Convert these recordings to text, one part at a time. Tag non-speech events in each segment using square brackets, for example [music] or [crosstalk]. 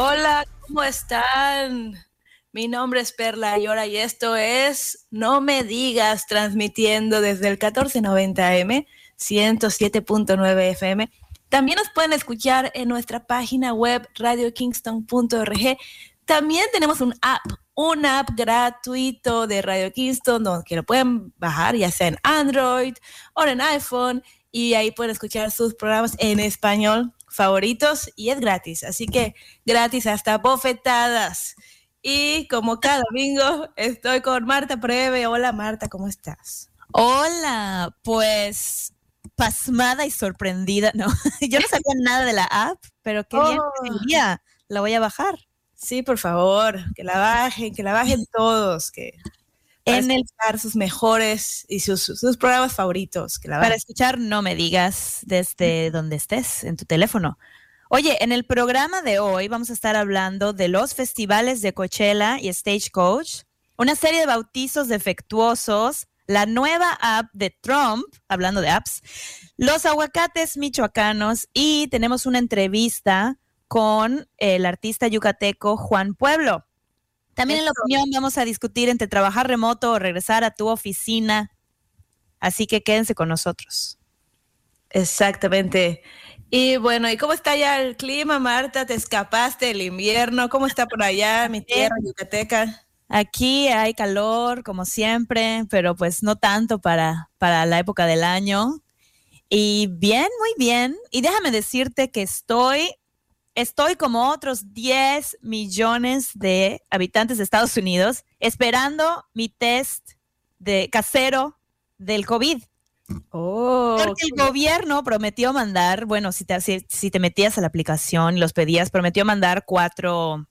Hola, ¿cómo están? Mi nombre es Perla Llora y esto es No Me Digas, transmitiendo desde el 1490M, 107.9 FM. También nos pueden escuchar en nuestra página web radiokingston.org. También tenemos un app, un app gratuito de Radio Kingston, donde que lo pueden bajar ya sea en Android o en iPhone y ahí pueden escuchar sus programas en español favoritos y es gratis. Así que gratis hasta bofetadas. Y como cada domingo estoy con Marta Preve. Hola Marta, ¿cómo estás? Hola, pues pasmada y sorprendida. No, [laughs] yo no sabía nada de la app, pero qué bien Oh. sería. La voy a bajar. Sí, por favor, que la bajen, que la bajen todos, que En el, escuchar sus mejores y sus, sus programas favoritos, que la para escuchar, no me digas desde donde estés, en tu teléfono. Oye, en el programa de hoy vamos a estar hablando de los festivales de Coachella y Stagecoach, una serie de bautizos defectuosos, la nueva app de Trump, hablando de apps, los aguacates michoacanos y tenemos una entrevista con el artista yucateco Juan Pueblo. También en la opinión vamos a discutir entre trabajar remoto o regresar a tu oficina. Así que quédense con nosotros. Exactamente. Y bueno, ¿y cómo está ya el clima, Marta? ¿Te escapaste del invierno? ¿Cómo está por allá, mi tierra yucateca? Aquí hay calor, como siempre, pero pues no tanto para, para la época del año. Y bien, muy bien. Y déjame decirte que estoy, estoy como otros 10 millones de habitantes de Estados Unidos esperando mi test de casero del COVID. Oh, Porque el gobierno prometió mandar, bueno, si te, si, si te metías a la aplicación y los pedías, prometió mandar cuatro,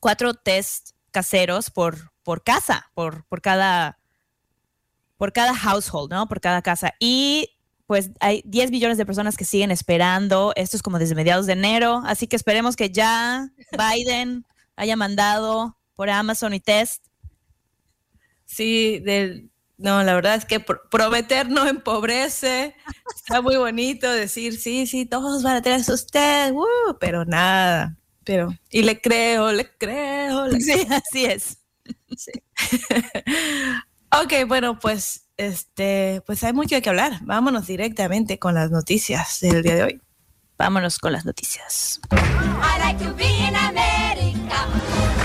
cuatro test caseros por, por casa, por, por cada por cada household, ¿no? Por cada casa. Y pues hay 10 millones de personas que siguen esperando. Esto es como desde mediados de enero. Así que esperemos que ya Biden haya mandado por Amazon y test. Sí, del, no, la verdad es que pr- prometer no empobrece. Está muy bonito decir, sí, sí, todos van a tener sus test, ¡uh! pero nada. Pero, y le creo, le creo, le [laughs] Sí, así es. [laughs] Ok, bueno, pues, este, pues hay mucho de qué hablar. Vámonos directamente con las noticias del día de hoy. Vámonos con las noticias. I like to be in America.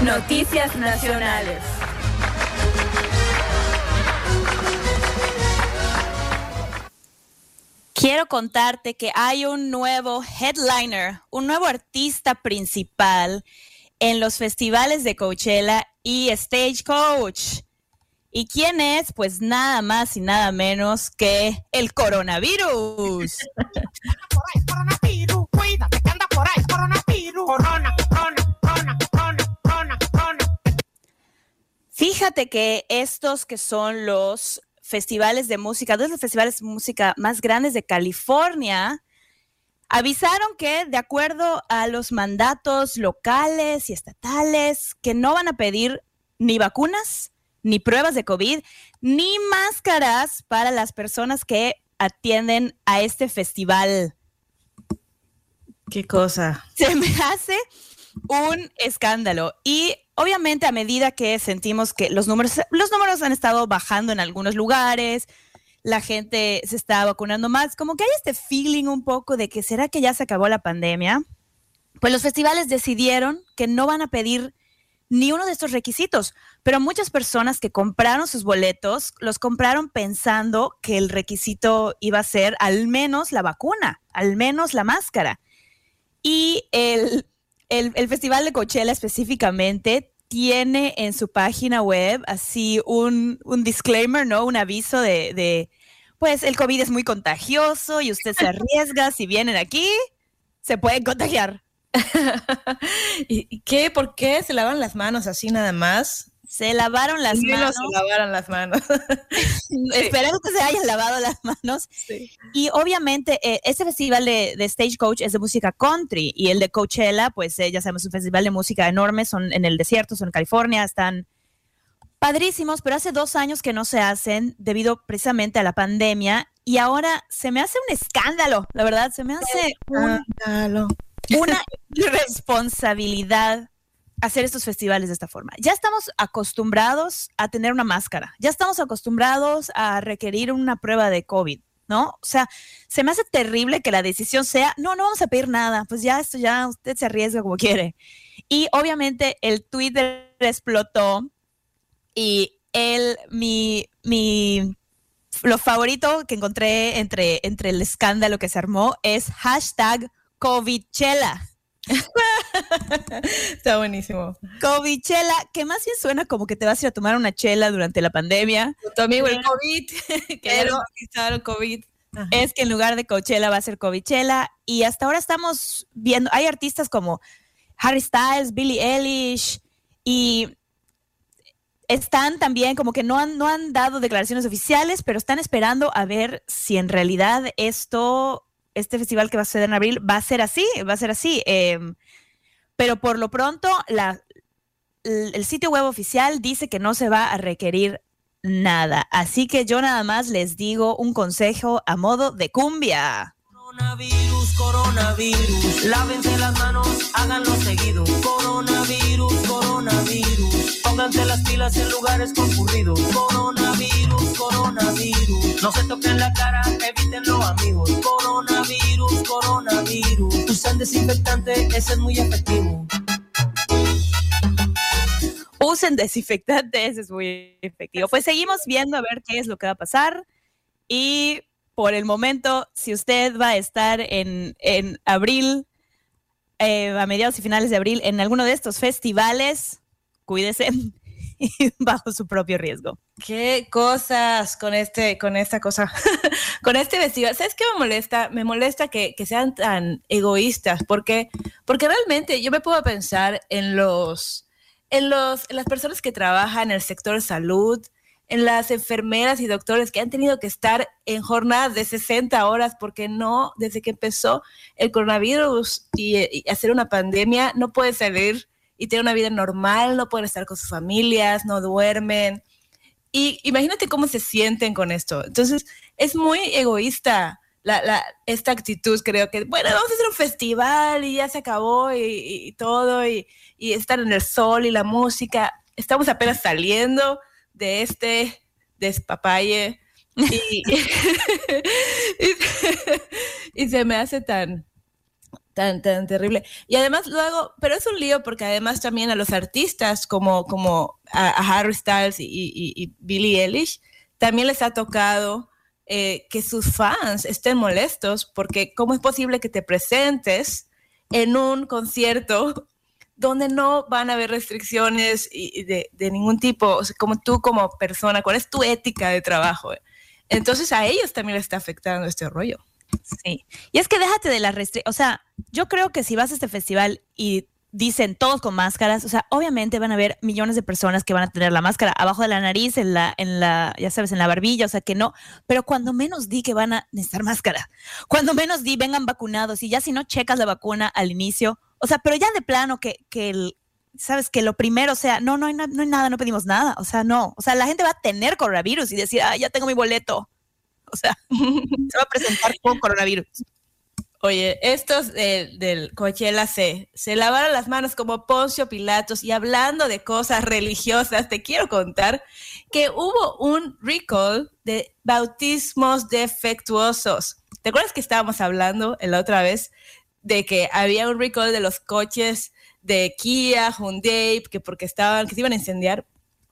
Noticias nacionales. Quiero contarte que hay un nuevo headliner, un nuevo artista principal en los festivales de Coachella y Stagecoach. ¿Y quién es? Pues nada más y nada menos que el coronavirus. por [laughs] ahí, coronavirus, cuídate que anda por ahí, coronavirus. Corona, corona, corona, corona, corona, corona. Fíjate que estos que son los festivales de música, dos de los festivales de música más grandes de California, avisaron que de acuerdo a los mandatos locales y estatales, que no van a pedir ni vacunas, ni pruebas de COVID, ni máscaras para las personas que atienden a este festival Qué cosa. se me hace un escándalo. Y obviamente a medida que sentimos que los números, los números han estado bajando en algunos lugares, la gente se está vacunando más, como que hay este feeling un poco de que será que ya se acabó la pandemia. Pues los festivales decidieron que no van a pedir ni uno de estos requisitos, pero muchas personas que compraron sus boletos los compraron pensando que el requisito iba a ser al menos la vacuna, al menos la máscara. Y el, el, Festival de Coachella específicamente tiene en su página web así un, un disclaimer, ¿no? Un aviso de, de, pues el COVID es muy contagioso y usted se arriesga, si vienen aquí, se pueden contagiar. [laughs] ¿Y y qué? ¿Por qué se lavan las manos así nada más? Se lavaron las Ni no manos. se lavaron las manos. [laughs] Esperemos que se hayan lavado las manos. Y obviamente eh, este festival de, de Stagecoach es de música country y el de Coachella, pues eh, ya sabemos, es un festival de música enorme, son en el desierto, son en California, están padrísimos, pero hace dos años que no se hacen debido precisamente a la pandemia y ahora se me hace un escándalo, la verdad, se me hace un- Ándalo. Una [laughs] irresponsabilidad hacer estos festivales de esta forma. Ya estamos acostumbrados a tener una máscara, ya estamos acostumbrados a requerir una prueba de COVID, ¿no? O sea, se me hace terrible que la decisión sea, no, no vamos a pedir nada, pues ya esto ya usted se arriesga como quiere. Y obviamente el Twitter explotó y el, mi, mi, lo favorito que encontré entre, entre el escándalo que se armó es hashtag COVIDchela. [laughs] Está buenísimo. Covichela, que más bien suena como que te vas a ir a tomar una chela durante la pandemia, Tu amigo el COVID, [laughs] Pero- bautizaron COVID. Ajá. es que en lugar de Coachella va a ser Covichela. Y hasta ahora estamos viendo, hay artistas como Harry Styles, Billie Eilish, y están también como que no han, no han dado declaraciones oficiales, pero están esperando a ver si en realidad esto, este festival que va a suceder en abril, va a ser así, va a ser así. Em, pero por lo pronto, el sitio web oficial dice que no se va a requerir nada. Así que yo nada más les digo un consejo a modo de cumbia. Coronavirus, coronavirus, lávense las manos, háganlo seguido. Coronavirus, coronavirus, pónganse las pilas en lugares concurridos. Coronavirus, coronavirus, no se toquen la cara, evítenlo amigos. Coronavirus, coronavirus, usan desinfectante, ese es muy efectivo. Usen desinfectantes, es muy efectivo. Pues seguimos viendo a ver qué es lo que va a pasar. Y por el momento, si usted va a estar en, en abril, eh, a mediados y finales de abril, en alguno de estos festivales, cuídese [laughs] bajo su propio riesgo. Qué cosas con este, con esta cosa, [laughs] con este vestido. ¿Sabes qué me molesta? Me molesta que, sean tan egoístas, porque, porque realmente yo me puedo pensar en los, en los, en las personas que trabajan en el sector salud, en las enfermeras y doctores que han tenido que estar en jornadas de 60 horas porque no, desde que empezó el coronavirus y, y hacer una pandemia, no pueden salir y tener una vida normal, no pueden estar con sus familias, no duermen. Y imagínate cómo se sienten con esto. Entonces, es muy egoísta la, esta actitud, creo que, bueno, vamos a hacer un festival y ya se acabó y, y- y todo, y, y estar en el sol y la música. Estamos apenas saliendo de este despapalle y [laughs] [laughs] se me hace tan, tan, tan terrible. Y además luego, pero es un lío porque además también a los artistas como, como a, Harry Styles y, y- y Billie Eilish, también les ha tocado eh, que sus fans estén molestos porque cómo es posible que te presentes en un concierto [laughs] donde no van a haber restricciones y de, de ningún tipo, o sea, como tú como persona, cuál es tu ética de trabajo. Entonces a ellos también les está afectando este rollo. Sí. Y es que déjate de las restricciones. O sea, yo creo que si vas a este festival y dicen todos con máscaras, o sea, obviamente van a haber millones de personas que van a tener la máscara abajo de la nariz, en la, en la, ya sabes, en la barbilla, o sea que no, pero cuando menos di que van a necesitar máscara, cuando menos di vengan vacunados y ya si no checas la vacuna al inicio, o sea, pero ya de plano que, que el, sabes, que lo primero sea, no, no hay, no hay nada, no pedimos nada, o sea, no, o sea, la gente va a tener coronavirus y decir, ah, ya tengo mi boleto, [laughs] o sea, [laughs] se va a presentar con coronavirus. Oye, estos del- del Coachella se, se lavaron las manos como Poncio Pilatos y hablando de cosas religiosas, te quiero contar que hubo un recall de bautismos defectuosos. ¿Te acuerdas que estábamos hablando la otra vez de que había un recall de los coches de Kia, Hyundai, que porque estaban, que se iban a incendiar?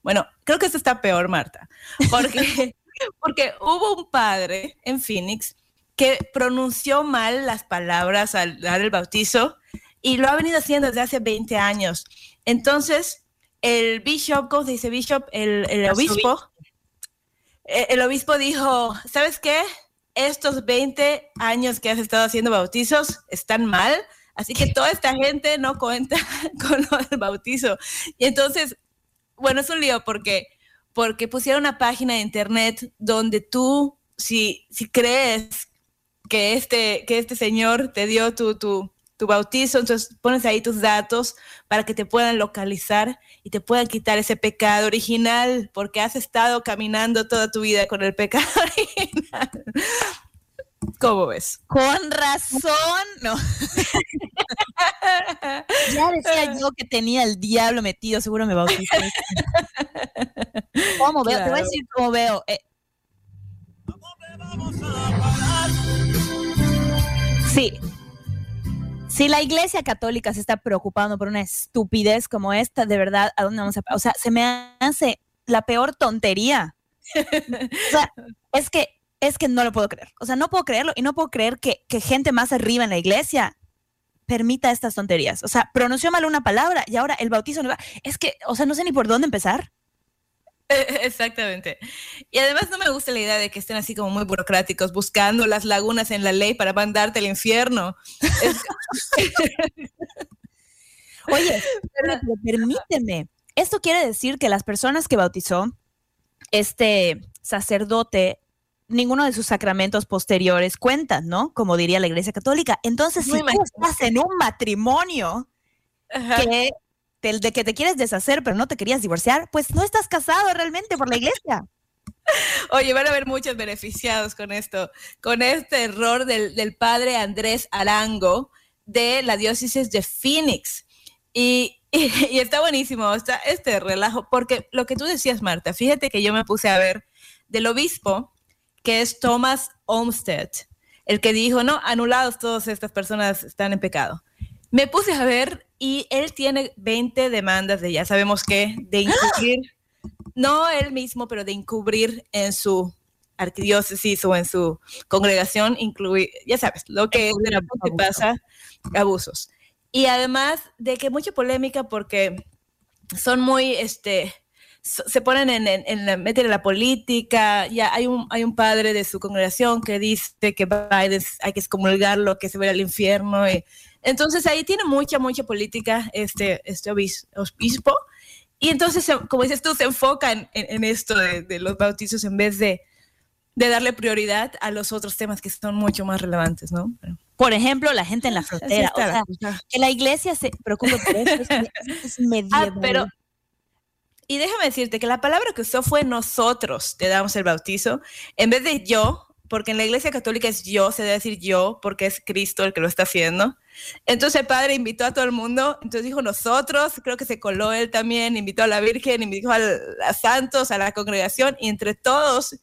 Bueno, creo que esto está peor, Marta, porque, [laughs] porque hubo un padre en Phoenix que pronunció mal las palabras al dar el bautizo y lo ha venido haciendo desde hace 20 años. Entonces, el bishop, ¿cómo se dice bishop? El, el obispo eh, el obispo dijo, ¿sabes qué? Estos 20 años que has estado haciendo bautizos están mal, así que toda esta gente no cuenta [laughs] con lo del bautizo. Y entonces, bueno, es un lío porque, porque pusieron una página de internet donde tú, si, si crees que este, que este señor te dio tu, tu, tu bautizo, entonces pones ahí tus datos para que te puedan localizar y te puedan quitar ese pecado original, porque has estado caminando toda tu vida con el pecado [laughs] original. ¿Cómo ves? Con razón, no. [laughs] ya decía yo que tenía el diablo metido, seguro me bauticé. [laughs] ¿Cómo veo? Te voy a decir cómo veo. Eh, Sí. Si la iglesia católica se está preocupando por una estupidez como esta, de verdad, ¿a dónde vamos a O sea, se me hace la peor tontería. O sea, es que, es que no lo puedo creer. O sea, no puedo creerlo y no puedo creer que, que gente más arriba en la iglesia permita estas tonterías. O sea, pronunció mal una palabra y ahora el bautizo no va. Es que, o sea, no sé ni por dónde empezar. [laughs] Exactamente. Y además no me gusta la idea de que estén así como muy burocráticos, buscando las lagunas en la ley para mandarte al infierno. [laughs] Oye, permíteme, permíteme. Esto quiere decir que las personas que bautizó este sacerdote, ninguno de sus sacramentos posteriores cuentan, ¿no? Como diría la Iglesia Católica. Entonces, si tú estás en un matrimonio Ajá. que, del- de que te quieres deshacer, pero no te querías divorciar, pues no estás casado realmente por la Iglesia. [laughs] Oye, van a haber muchos beneficiados con esto, con este error del, del padre Andrés Arango de la diócesis de Phoenix. Y, y- [laughs] y está buenísimo está este relajo, porque lo que tú decías, Marta, fíjate que yo me puse a ver del obispo, que es Thomas Olmsted, el que dijo, no, anulados todas estas personas están en pecado. Me puse a ver y él tiene 20 demandas de, ya sabemos qué, de incluir no él mismo, pero de encubrir en su arquidiócesis o en su congregación, incluir, ya sabes, lo que de repente pasa, abusos. Y además de que mucha polémica porque son muy, este, se ponen en, en, en la, meten en la política, ya hay un, hay un padre de su congregación que dice que Biden hay que excomulgarlo, que se vaya al infierno, y entonces ahí tiene mucha, mucha política este, este obis- obispo, y entonces, como dices tú, se enfoca en, en- esto de, de los bautizos en vez de, de darle prioridad a los otros temas que son mucho más relevantes, ¿no? Por ejemplo, la gente en la frontera. O sea, que la Iglesia se preocupe por eso es, [laughs] es Ah, medieval. pero. Y déjame decirte que la palabra que usó fue nosotros te damos el bautizo, en vez de yo, porque en la iglesia católica es yo, se debe decir yo, porque es Cristo el que lo está haciendo. Entonces el padre invitó a todo el mundo, entonces dijo nosotros, creo que se coló él también, invitó a la Virgen, invitó al- a, santos, a la congregación, y entre todos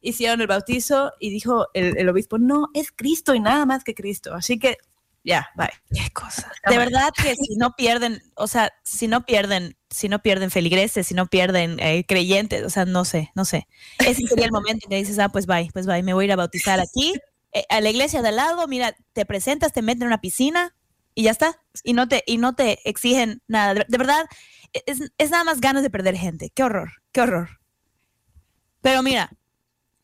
hicieron el bautizo y dijo el, el obispo, no, es Cristo y nada más que Cristo. Así que, ya, bye. Qué cosa. De verdad que si no pierden, o sea, si no pierden, si no pierden feligreses, si no pierden eh, creyentes, o sea, no sé, no sé. Ese sería el momento en que dices, ah, pues bye, pues bye, me voy a ir a bautizar aquí, a la iglesia de al lado, mira, te presentas, te meten en una piscina y ya está. Y no te, y no te exigen nada. De, de verdad, es, es nada más ganas de perder gente. Qué horror, qué horror. Pero mira,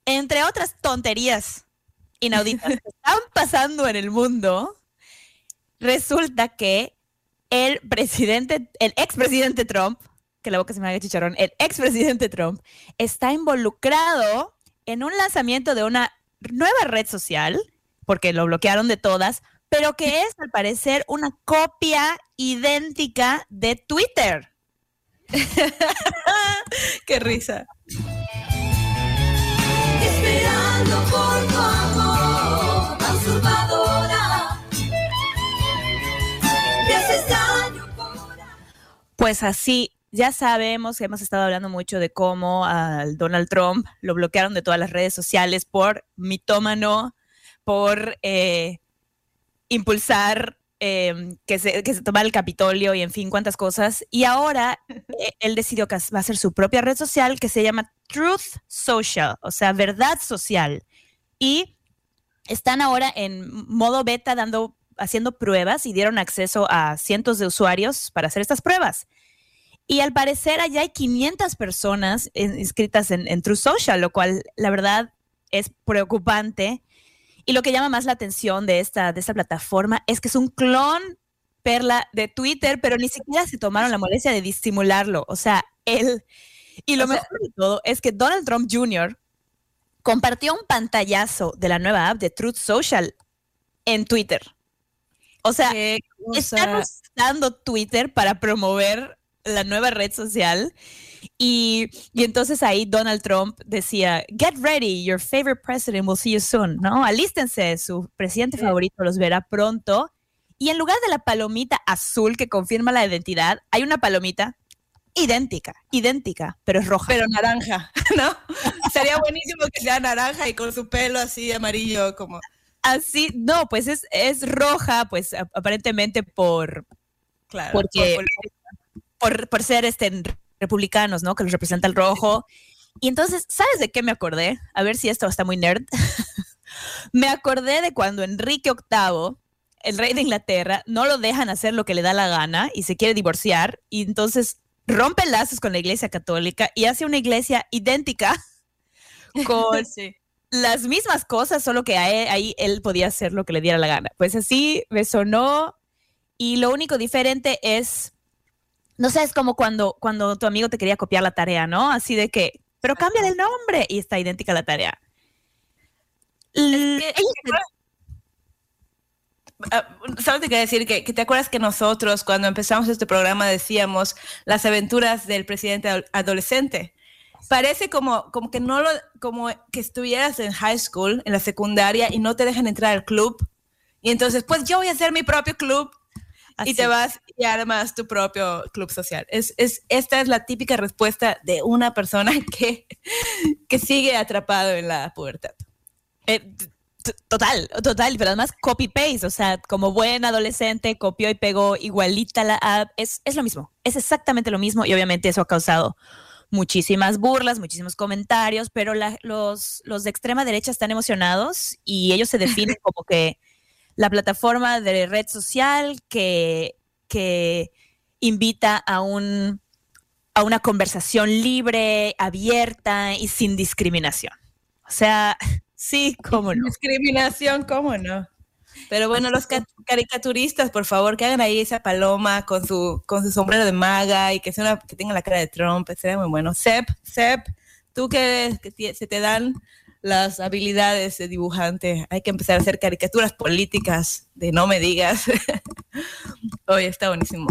entre otras tonterías inauditas que [laughs] están pasando en el mundo, resulta que el presidente, el expresidente Trump, que la boca se me haga chicharrón, el expresidente Trump está involucrado en un lanzamiento de una nueva red social, porque lo bloquearon de todas, pero que es al parecer una copia idéntica de Twitter. [laughs] Qué risa. Esperando por tu amor, transformadora. Me haces daño por Pues así, ya sabemos que hemos estado hablando mucho de cómo al Donald Trump lo bloquearon de todas las redes sociales por mitómano, por eh, impulsar eh, que, se, que se tomara el Capitolio y en fin, cuántas cosas. Y ahora eh, él decidió que va a hacer su propia red social que se llama Truth Social, o sea, verdad social. Y están ahora en modo beta dando, haciendo pruebas y dieron acceso a cientos de usuarios para hacer estas pruebas. Y al parecer allá hay 500 personas inscritas en, en True Social, lo cual la verdad es preocupante. Y lo que llama más la atención de esta, de esta plataforma es que es un clon perla de Twitter, pero ni siquiera se tomaron la molestia de disimularlo. O sea, él... Y lo O sea- mejor de todo es que Donald Trump Jr. compartió un pantallazo de la nueva app de Truth Social en Twitter. O sea, están usando Twitter para promover la nueva red social. Y, y entonces ahí Donald Trump decía, get ready, your favorite president will see you soon, ¿no? Alístense, su presidente favorito los verá pronto. Y en lugar de la palomita azul que confirma la identidad, hay una palomita idéntica, idéntica, pero es roja. Pero naranja, ¿no? [laughs] Sería buenísimo que sea naranja y con su pelo así amarillo como... Así, no, pues es, es roja, pues aparentemente por, Claro. porque por- por, por ser este republicanos, ¿no? Que los representa el rojo. Y entonces, ¿sabes de qué me acordé? A ver si esto está muy nerd. [laughs] me acordé de cuando Enrique VIII, el rey de Inglaterra, no lo dejan hacer lo que le da la gana y se quiere divorciar y entonces rompe lazos con la iglesia católica y hace una iglesia idéntica [laughs] con Sí. las mismas cosas, solo que él- ahí él podía hacer lo que le diera la gana. Pues así me sonó y lo único diferente es, no sé, es como cuando, cuando tu amigo te quería copiar la tarea, ¿no? Así de que, pero cambia el nombre y está idéntica la tarea. L- que- Ah, Solo te quería decir que, que te acuerdas que nosotros cuando empezamos este programa decíamos las aventuras del presidente adol- adolescente. Parece como, como que no lo, como que estuvieras en high school, en la secundaria y no te dejan entrar al club. Y entonces, pues yo voy a hacer mi propio club Así. y te vas y armas tu propio club social. Es, es, esta es la típica respuesta de una persona [laughs] que, que sigue atrapado en la pubertad. Eh, total, total, pero además copy-paste, o sea, como buen adolescente, copió y pegó igualita la app, es, es lo mismo, es exactamente lo mismo y obviamente eso ha causado muchísimas burlas, muchísimos comentarios, pero la- los, los de extrema derecha están emocionados y ellos se definen [laughs] como que la plataforma de red social que, que invita a un a una conversación libre, abierta y sin discriminación. O sea, [laughs] sí, cómo no. Discriminación, ¿cómo no? Pero bueno, los ca- caricaturistas, por favor, que hagan ahí esa paloma con su, con su sombrero de maga y que, sea una- que tenga la cara de Trump, sería muy bueno. Sep, Sep, tú que, que se te dan las habilidades de dibujante, hay que empezar a hacer caricaturas políticas de no me digas. [laughs] Oye, está buenísimo.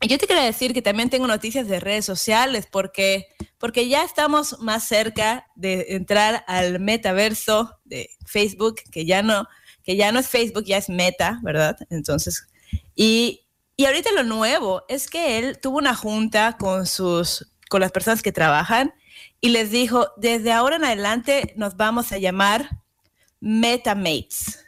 Y yo te quería decir que también tengo noticias de redes sociales porque, porque ya estamos más cerca de entrar al metaverso de Facebook, que ya no, que ya no es Facebook, ya es Meta, ¿verdad? Entonces, y, y ahorita lo nuevo es que él tuvo una junta con sus, con las personas que trabajan y les dijo, desde ahora en adelante nos vamos a llamar MetaMates.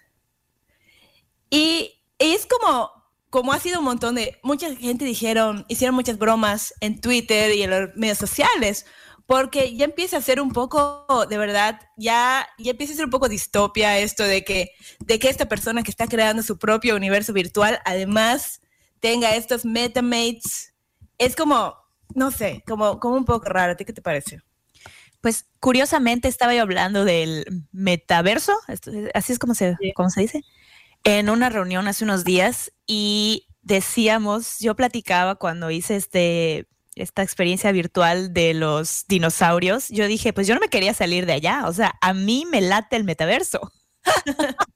Y, es como, como ha sido un montón de, mucha gente dijeron, hicieron muchas bromas en Twitter y en los medios sociales, porque ya empieza a ser un poco, de verdad, ya, ya empieza a ser un poco distopia esto de que, de que esta persona que está creando su propio universo virtual, además tenga estos metamates. Es como, no sé, como, como un poco raro. ¿A ti qué te parece? Pues curiosamente estaba yo hablando del metaverso, así es como se, Sí. como se dice, en una reunión hace unos días y decíamos, yo platicaba cuando hice este, esta experiencia virtual de los dinosaurios, yo dije, pues yo no me quería salir de allá, o sea, a mí me late el metaverso. [laughs]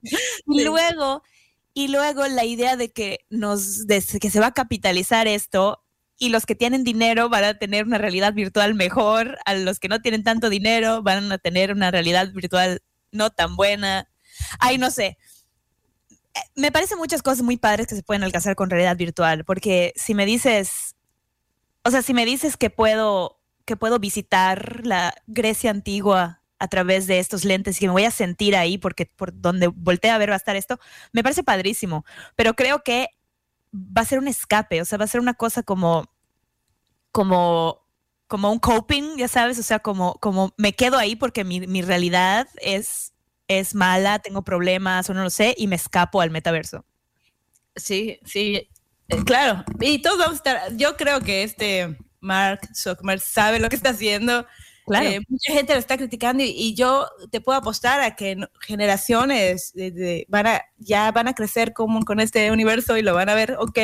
y luego, y luego la idea de que nos, de que se va a capitalizar esto y los que tienen dinero van a tener una realidad virtual mejor, a los que no tienen tanto dinero van a tener una realidad virtual no tan buena. Ay, no sé. Eh, Me parecen muchas cosas muy padres que se pueden alcanzar con realidad virtual, porque si me dices, o sea, si me dices que puedo, que puedo visitar la Grecia antigua a través de estos lentes y que me voy a sentir ahí porque por donde voltee a ver va a estar esto, me parece padrísimo, pero creo que va a ser un escape, o sea, va a ser una cosa como, como, como un coping, ya sabes, o sea, como, como me quedo ahí porque mi, mi realidad es, es mala, tengo problemas o no lo sé, y me escapo al metaverso. Sí, sí. [clears throat] Eh, Claro, y todos vamos a estar, yo creo que este Mark Zuckerberg sabe lo que está haciendo. Claro. Eh, mucha gente lo está criticando y, y yo te puedo apostar a que generaciones de- de- van a, ya van a crecer como con este universo y lo van a ver, ok.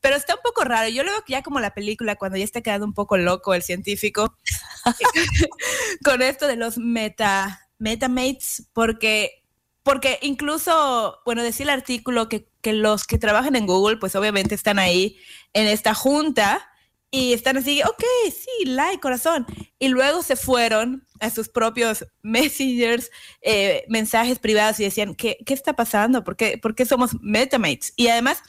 Pero está un poco raro. Yo lo veo que ya como la película, cuando ya está quedando un poco loco el científico, [laughs] con esto de los meta, metamates, porque, porque incluso, bueno, decía el artículo que, que los que trabajan en Google, pues obviamente están ahí en esta junta y están así, ok, sí, like, corazón. Y luego se fueron a sus propios [laughs] messengers, eh, mensajes privados y decían, ¿qué, qué está pasando? ¿Por qué, ¿Por qué somos metamates? Y además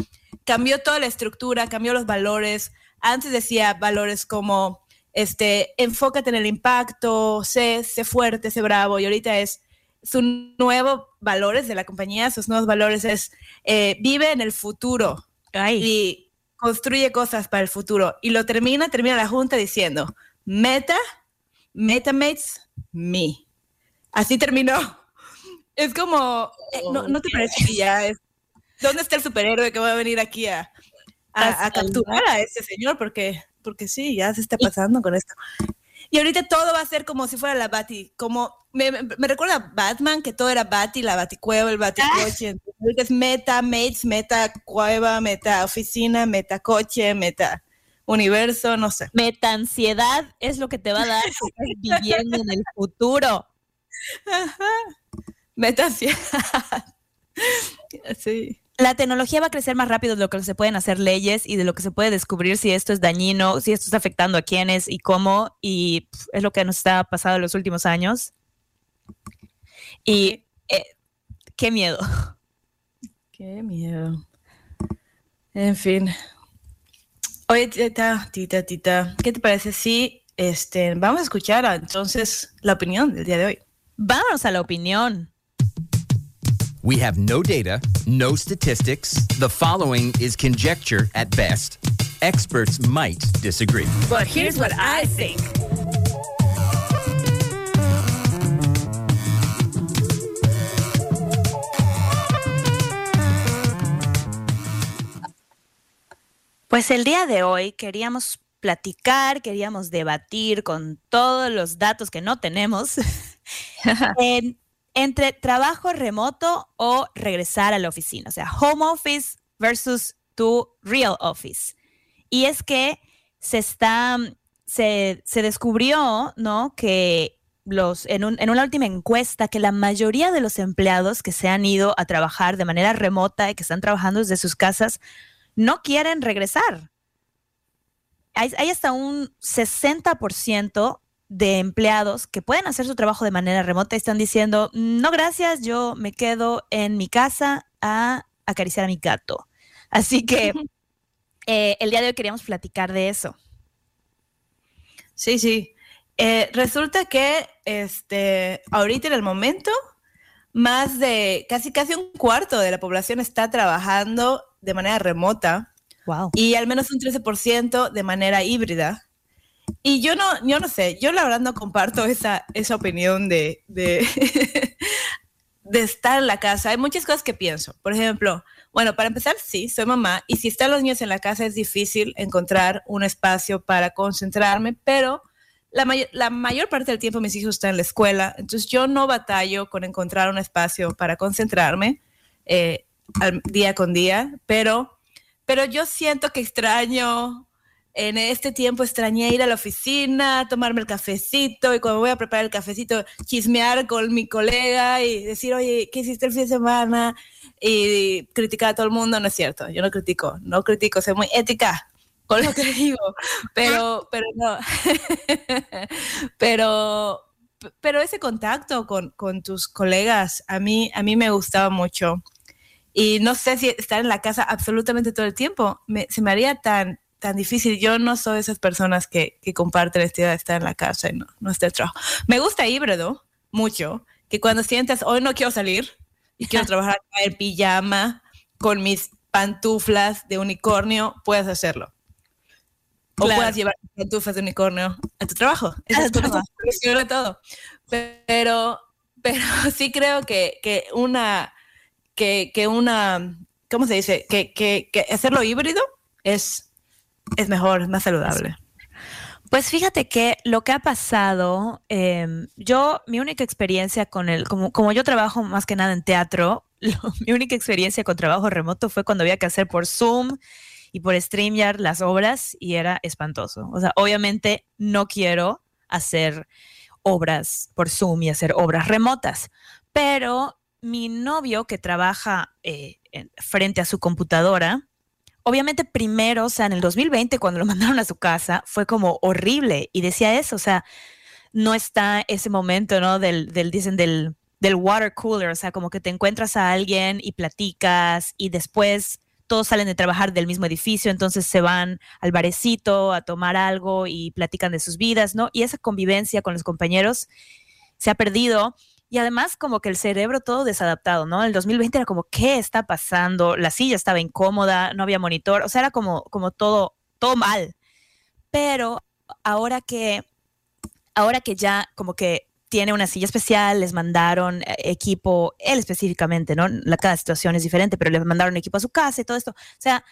cambió toda la estructura, cambió los valores. Antes decía valores como, este, enfócate en el impacto, sé, sé fuerte, sé bravo. Y ahorita es, su nuevo valores de la compañía, sus nuevos valores es, eh, vive en el futuro Ay, y construye cosas para el futuro. Y lo termina, termina la junta diciendo, meta, metamates, me. Así terminó. [laughs] Es como, eh, no, ¿no te parece que ya es, ¿dónde está el superhéroe que va a venir aquí a, a, capturar a ese señor? Porque, porque sí, ya se está pasando con esto. Y ahorita todo va a ser como si fuera la Bati, como me, recuerda a Batman, que todo era Bati, la Baticueva, el Baticoche. Ahorita es meta, mates, meta cueva, meta oficina, meta coche, meta universo, no sé. Metansiedad es lo que te va a dar [laughs] viviendo en el futuro. Meta [laughs] sí. sí. La tecnología va a crecer más rápido de lo que se pueden hacer leyes y de lo que se puede descubrir si esto es dañino, si esto está afectando a quiénes y cómo. Y es lo que nos está pasando en los últimos años. Y eh, qué miedo. Qué miedo. En fin. Oye, tita, tita, tita, ¿qué te parece si este, vamos a escuchar entonces la opinión del día de hoy? Vámonos a la opinión. We have no data, no statistics. The following is conjecture at best. Experts might disagree. But here's what I think. Pues el día de hoy queríamos platicar, queríamos debatir con todos los datos que no tenemos [laughs] en- entre trabajo remoto o regresar a la oficina, o sea, home office versus tu real office. Y es que se está, se, se descubrió, ¿no? Que los, en, un- en una última encuesta, que la mayoría de los empleados que se han ido a trabajar de manera remota y que están trabajando desde sus casas, no quieren regresar. Hay, hay hasta un 60% de empleados que pueden hacer su trabajo de manera remota y están diciendo, no gracias, yo me quedo en mi casa a acariciar a mi gato. Así que [laughs] eh, el día de hoy queríamos platicar de eso. Sí, sí. Eh, resulta que este, ahorita en el momento, más de casi casi un cuarto de la población está trabajando de manera remota Wow. y al menos un 13% de manera híbrida. Y yo no, yo no sé, yo la verdad no comparto esa, esa opinión de, de, [laughs] de estar en la casa. Hay muchas cosas que pienso. Por ejemplo, bueno, para empezar, sí, soy mamá y si están los niños en la casa es difícil encontrar un espacio para concentrarme, pero la, may- la mayor parte del tiempo mis hijos están en la escuela, entonces yo no batallo con encontrar un espacio para concentrarme eh, al- día con día, pero, pero yo siento que extraño en este tiempo extrañé ir a la oficina, tomarme el cafecito y cuando voy a preparar el cafecito, chismear con mi colega y decir, oye, ¿qué hiciste el fin de semana? Y criticar a todo el mundo, no es cierto, yo no critico, no critico, soy muy ética con lo que digo, pero, pero no, [laughs] pero, pero ese contacto con, con tus colegas a mí, a mí me gustaba mucho. Y no sé si estar en la casa absolutamente todo el tiempo me- se me haría tan, tan difícil. Yo no soy de esas personas que, que comparten esta idea de estar en la casa y no, no estar trabajo. Me gusta híbrido mucho, que cuando sientas, hoy no quiero salir y quiero trabajar en pijama con mis pantuflas de unicornio, puedes hacerlo. O Claro. puedas llevar pantuflas de unicornio a tu trabajo. Eso A es tu soluciona todo. Pero, pero [laughs] sí creo que, que una que, que una ¿cómo se dice? Que, que hacerlo híbrido es, es mejor, es más saludable. Pues fíjate que lo que ha pasado, em, yo, mi única experiencia con el, como, como yo trabajo más que nada en teatro, [laughs] mi única experiencia con trabajo remoto fue cuando había que hacer por Zoom y por StreamYard las obras y era espantoso. O sea, obviamente no quiero hacer obras por Zoom y hacer obras remotas, pero mi novio que trabaja eh, en- frente a su computadora, obviamente primero, o sea, en el 2020, cuando lo mandaron a su casa, fue como horrible y decía eso, o sea, no está ese momento, ¿no? Del, dicen, del, del water cooler, o sea, como que te encuentras a alguien y platicas y después todos salen de trabajar del mismo edificio, entonces se van al barecito a tomar algo y platican de sus vidas, ¿no? Y esa convivencia con los compañeros se ha perdido y además como que el cerebro todo desadaptado, ¿no? El 2020 era como, ¿qué está pasando? La silla estaba incómoda, no había monitor, o sea, era como, como todo, todo mal. Pero ahora que, ahora que ya como que tiene una silla especial, les mandaron eh, equipo, él específicamente, ¿no? La, cada situación es diferente, pero les mandaron equipo a su casa y todo esto. O sea,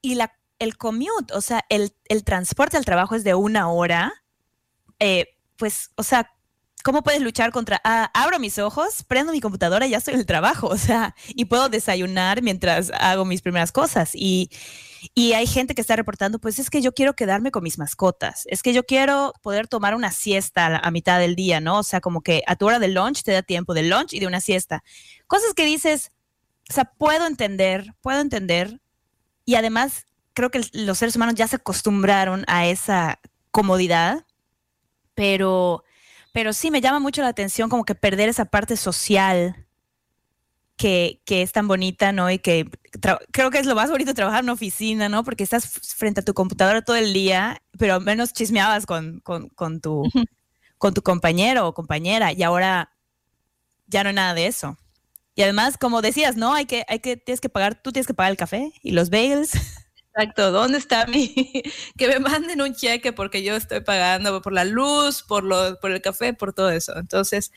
y la, el commute, o sea, el, el transporte al trabajo es de una hora, eh, pues, o sea, ¿cómo puedes luchar contra, ah, abro mis ojos, prendo mi computadora y ya estoy en el trabajo, [laughs] o sea, y puedo desayunar mientras hago mis primeras cosas? Y, y hay gente que está reportando, pues es que yo quiero quedarme con mis mascotas, es que yo quiero poder tomar una siesta a, la- a mitad del día, ¿no? O sea, como que a tu hora de lunch te da tiempo de lunch y de una siesta. Cosas que dices, o sea, puedo entender, puedo entender. Y además, creo que los seres humanos ya se acostumbraron a esa comodidad, pero, pero sí me llama mucho la atención como que perder esa parte social que, que es tan bonita, ¿no? Y que creo que es lo más bonito trabajar en una oficina, ¿no? Porque estás frente a tu computadora todo el día, pero al menos chismeabas con, con, con tu, con tu compañero o compañera y ahora ya no hay nada de eso. Y además, como decías, ¿no? Hay que, hay que, tienes que pagar, tú tienes que pagar el café y los bagels. [laughs] Exacto, ¿dónde está mi? [laughs] que me manden un cheque porque yo estoy pagando por la luz, por, lo, por el café, por todo eso. Entonces,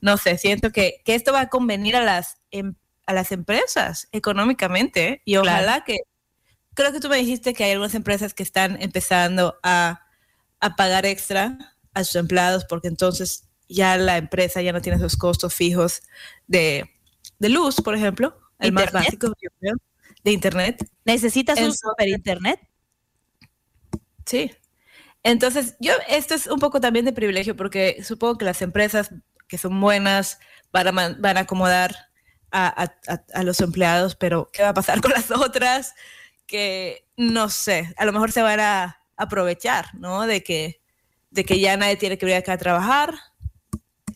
no sé, siento que, que esto va a convenir a las, em- a las empresas económicamente y ojalá que, creo que tú me dijiste que hay algunas empresas que están empezando a, a pagar extra a sus empleados porque entonces ya la empresa ya no tiene esos costos fijos de, de luz, por ejemplo, el más básico, yo creo, de internet. ¿Necesitas un super internet? Sí. Entonces, yo, esto es un poco también de privilegio porque supongo que las empresas que son buenas van a, van a acomodar a, a- los empleados, pero ¿qué va a pasar con las otras? Que no sé, a lo mejor se van a aprovechar, ¿no? De que, de que ya nadie tiene que venir acá a trabajar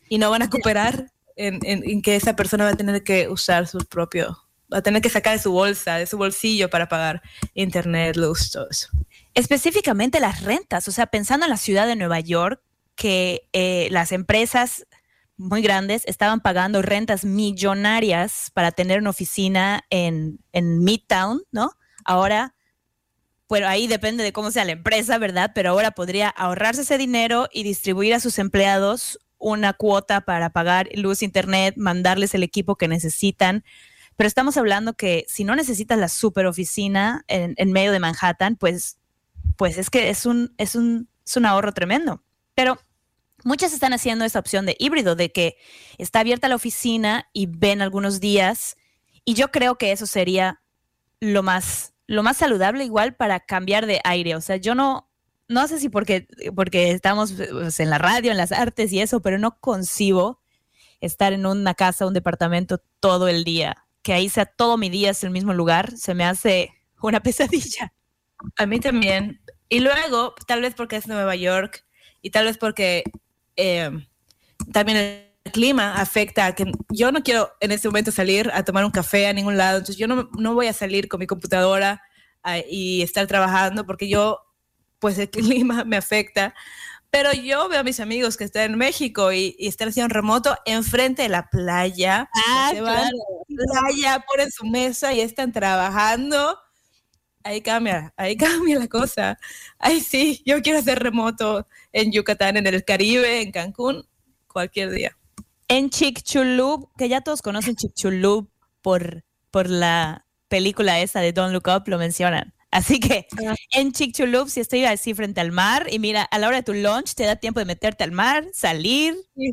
y no van a cooperar en, en- en que esa persona va a tener que usar sus propios, va a tener que sacar de su bolsa, de su bolsillo para pagar internet, luz, todo eso. Específicamente las rentas, o sea, pensando en la ciudad de Nueva York, que eh, las empresas muy grandes estaban pagando rentas millonarias para tener una oficina en, en Midtown, ¿no? Ahora, bueno, ahí depende de cómo sea la empresa, ¿verdad? Pero ahora podría ahorrarse ese dinero y distribuir a sus empleados una cuota para pagar luz, internet, mandarles el equipo que necesitan. Pero estamos hablando que si no necesitas la super oficina en, medio de Manhattan, pues, pues es que es un, es, un, es un ahorro tremendo. Pero muchas están haciendo esa opción de híbrido, de que está abierta la oficina y ven algunos días. Y yo creo que eso sería lo más, lo más saludable igual para cambiar de aire. O sea, yo no, no sé si porque, porque estamos pues, en la radio, en las artes y eso, pero no concibo estar en una casa, un departamento todo el día. Que ahí sea todo mi día es el mismo lugar, se me hace una [laughs] pesadilla. A mí también. Y luego, tal vez porque es Nueva York y tal vez porque eh, también el clima afecta a que yo no quiero en este momento salir a tomar un café a ningún lado. Entonces yo no, no voy a salir con mi computadora ah, y estar trabajando porque yo, pues el [laughs] clima me afecta. Pero yo veo a mis amigos que están en México y, y están haciendo remoto enfrente de la playa. Ah, se van a la playa, ponen su mesa y están trabajando. Ahí cambia, ahí [laughs] cambia la cosa. Ay, sí, yo quiero hacer remoto en Yucatán, en el Caribe, en Cancún, cualquier día. En Chicxulub, que ya todos conocen Chicxulub por, por la película esa de Don't Look Up lo mencionan. Así que Ah. en Chicxulub, si estoy así frente al mar y mira, a la hora de tu lunch te da tiempo de meterte al mar, salir, Sí.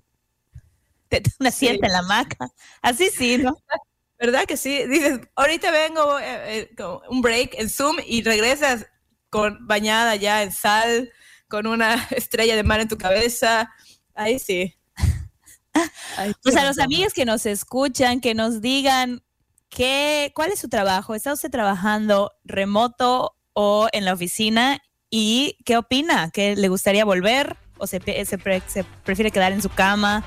te da una Sí. siesta en la hamaca. Así sí, ¿no? [laughs] ¿Verdad que sí? Dices, ahorita vengo eh, eh, con un break en Zoom y regresas con bañada ya en sal, con una [laughs] estrella de mar en tu cabeza. Ahí sí. [laughs] Ahí Pues sí. a los amigos que nos escuchan, que nos digan qué, cuál es su trabajo. ¿Está usted trabajando remoto o en la oficina? ¿Y qué opina? ¿Que le gustaría volver? ¿O se, pe- se pre- se prefiere quedar en su cama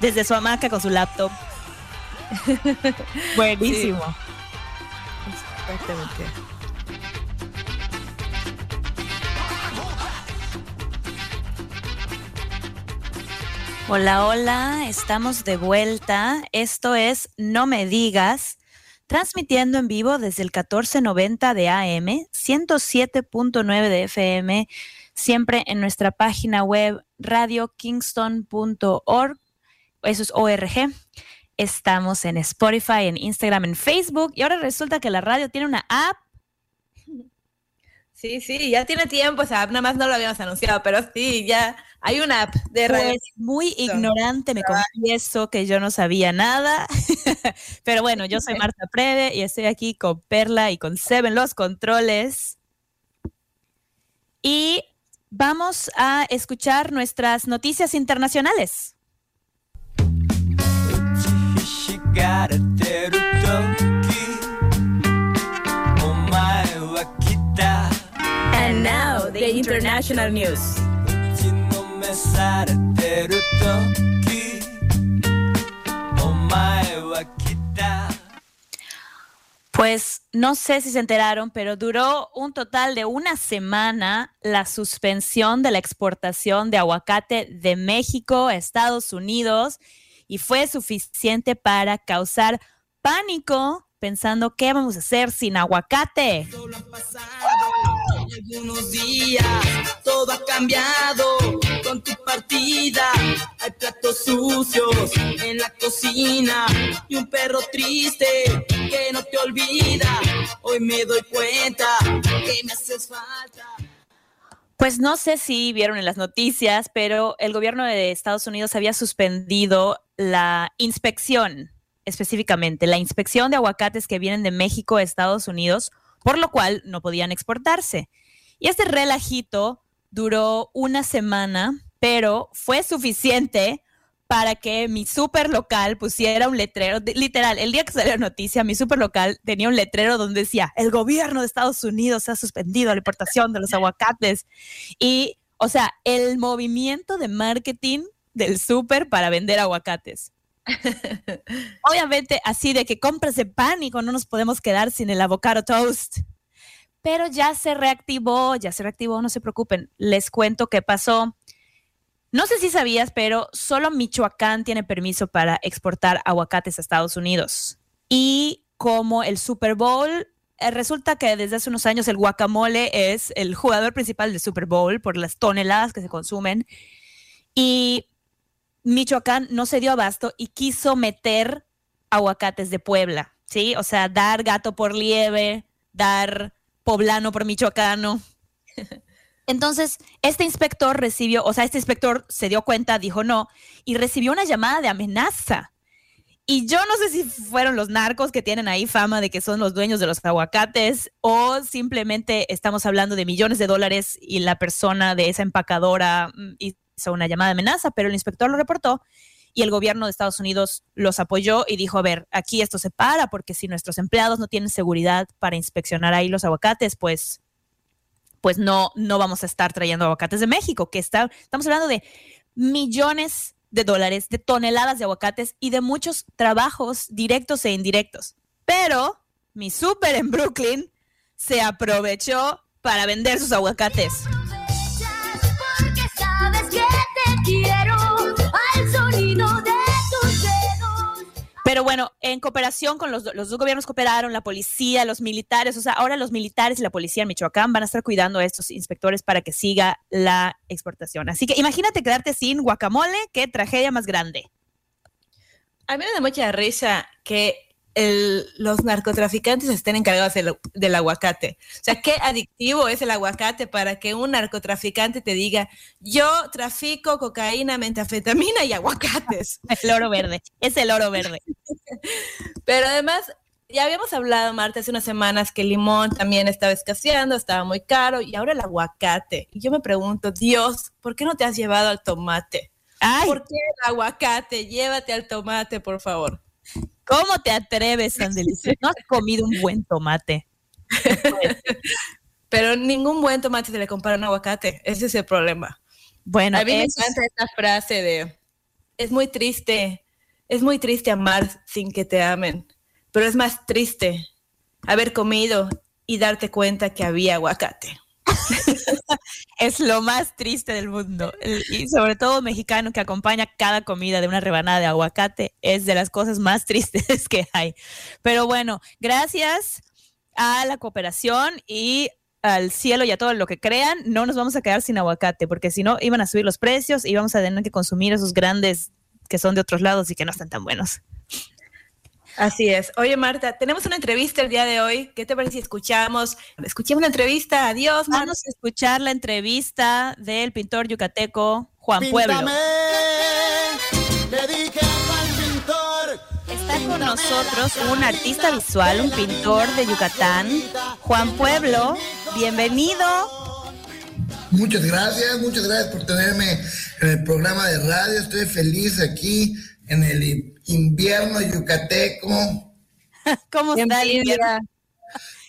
desde su hamaca con su laptop? [laughs] Buenísimo. Exactamente. Hola, hola, estamos de vuelta. Esto es No Me Digas, transmitiendo en vivo desde el 1490 de AM, 107.9 de FM, siempre en nuestra página web radiokingston.org, eso es ORG. Estamos en Spotify, en Instagram, en Facebook y ahora resulta que la radio tiene una app. Sí, sí, ya tiene tiempo esa app, nada más no lo habíamos anunciado, pero sí, ya hay una app de pues, radio. Pues muy ignorante, me confieso que yo no sabía nada. [laughs] Pero bueno, yo soy [laughs] Marta Preve y estoy aquí con Perla y con Seven los controles. Y vamos a escuchar nuestras noticias internacionales. And now the international news. 打ちのめされてる時お前は来た Pues no sé si se enteraron, pero duró un total de una semana la suspensión de la exportación de aguacate de México a Estados Unidos y fue suficiente para causar pánico pensando qué vamos a hacer sin aguacate. Solo han pasado algunos días, todo ha cambiado con tu partida. Hay platos sucios en la cocina y un perro triste que no te olvida. Hoy me doy cuenta que me haces falta. Pues no sé si vieron en las noticias, pero el gobierno de Estados Unidos había suspendido la inspección, específicamente la inspección de aguacates que vienen de México a Estados Unidos, por lo cual no podían exportarse. Y este relajito duró una semana, pero fue suficiente para que mi super local pusiera un letrero, literal, el día que salió la noticia, mi super local tenía un letrero donde decía, el gobierno de Estados Unidos ha suspendido la importación de los aguacates. Y, o sea, el movimiento de marketing del súper para vender aguacates. [laughs] Obviamente, así de que compras de pánico, no nos podemos quedar sin el avocado toast. Pero ya se reactivó, ya se reactivó, no se preocupen. Les cuento qué pasó. No sé si sabías, pero solo Michoacán tiene permiso para exportar aguacates a Estados Unidos. Y como el Super Bowl, eh, resulta que desde hace unos años el guacamole es el jugador principal del Super Bowl por las toneladas que se consumen. Y Michoacán no se dio abasto y quiso meter aguacates de Puebla, ¿sí? O sea, dar gato por lieve, dar poblano por michoacano. [laughs] Entonces, este inspector recibió, o sea, este inspector se dio cuenta, dijo no, y recibió una llamada de amenaza. Y yo no sé si fueron los narcos que tienen ahí fama de que son los dueños de los aguacates o simplemente estamos hablando de millones de dólares y la persona de esa empacadora mm, hizo una llamada de amenaza, pero el inspector lo reportó y el gobierno de Estados Unidos los apoyó y dijo, a ver, aquí esto se para porque si nuestros empleados no tienen seguridad para inspeccionar ahí los aguacates, pues pues no, no vamos a estar trayendo aguacates de México, que está, estamos hablando de millones de dólares, de toneladas de aguacates y de muchos trabajos directos e indirectos. Pero mi súper en Brooklyn se aprovechó para vender sus aguacates. Pero bueno, en cooperación con los, los dos gobiernos cooperaron, la policía, los militares, o sea, ahora los militares y la policía en Michoacán van a estar cuidando a estos inspectores para que siga la exportación. Así que imagínate quedarte sin guacamole, qué tragedia más grande. A mí me da mucha risa que el- los narcotraficantes estén encargados del, del aguacate. O sea, qué adictivo es el aguacate para que un narcotraficante te diga, yo trafico cocaína, metafetamina y aguacates. [laughs] El oro verde, es el oro verde. Pero además, ya habíamos hablado, Marta, hace unas semanas que el limón también estaba escaseando, estaba muy caro, y ahora el aguacate. Y yo me pregunto, Dios, ¿por qué no te has llevado al tomate? Ay, ¿Por qué el aguacate? Llévate al tomate, por favor. ¿Cómo te atreves [laughs] tan delicioso? No has comido un buen tomate. [laughs] Pero ningún buen tomate se le compara a un aguacate. Ese es el problema. Bueno, a mí me encanta esta frase de, es muy triste, es muy triste amar sin que te amen, pero es más triste haber comido y darte cuenta que había aguacate. [laughs] [laughs] es lo más triste del mundo. Y sobre todo mexicano que acompaña cada comida de una rebanada de aguacate es de las cosas más [laughs] tristes que hay. Pero bueno, gracias a la cooperación y al cielo y a todo lo que crean, no nos vamos a quedar sin aguacate, porque si no iban a subir los precios y vamos a tener que consumir esos grandes que son de otros lados y que no están tan buenos. Así es. Oye, Marta, tenemos una entrevista el día de hoy. ¿Qué te parece si escuchamos? Escuchemos la entrevista. Adiós, Marta. Vamos a escuchar la entrevista del pintor yucateco Juan Pueblo. Le dije al pintor. Está con nosotros un artista visual, un pintor de Yucatán, Juan Pueblo. Bienvenido. Muchas gracias, muchas gracias por tenerme en el programa de radio. Estoy feliz aquí en el invierno yucateco. [laughs] ¿Cómo está el invierno?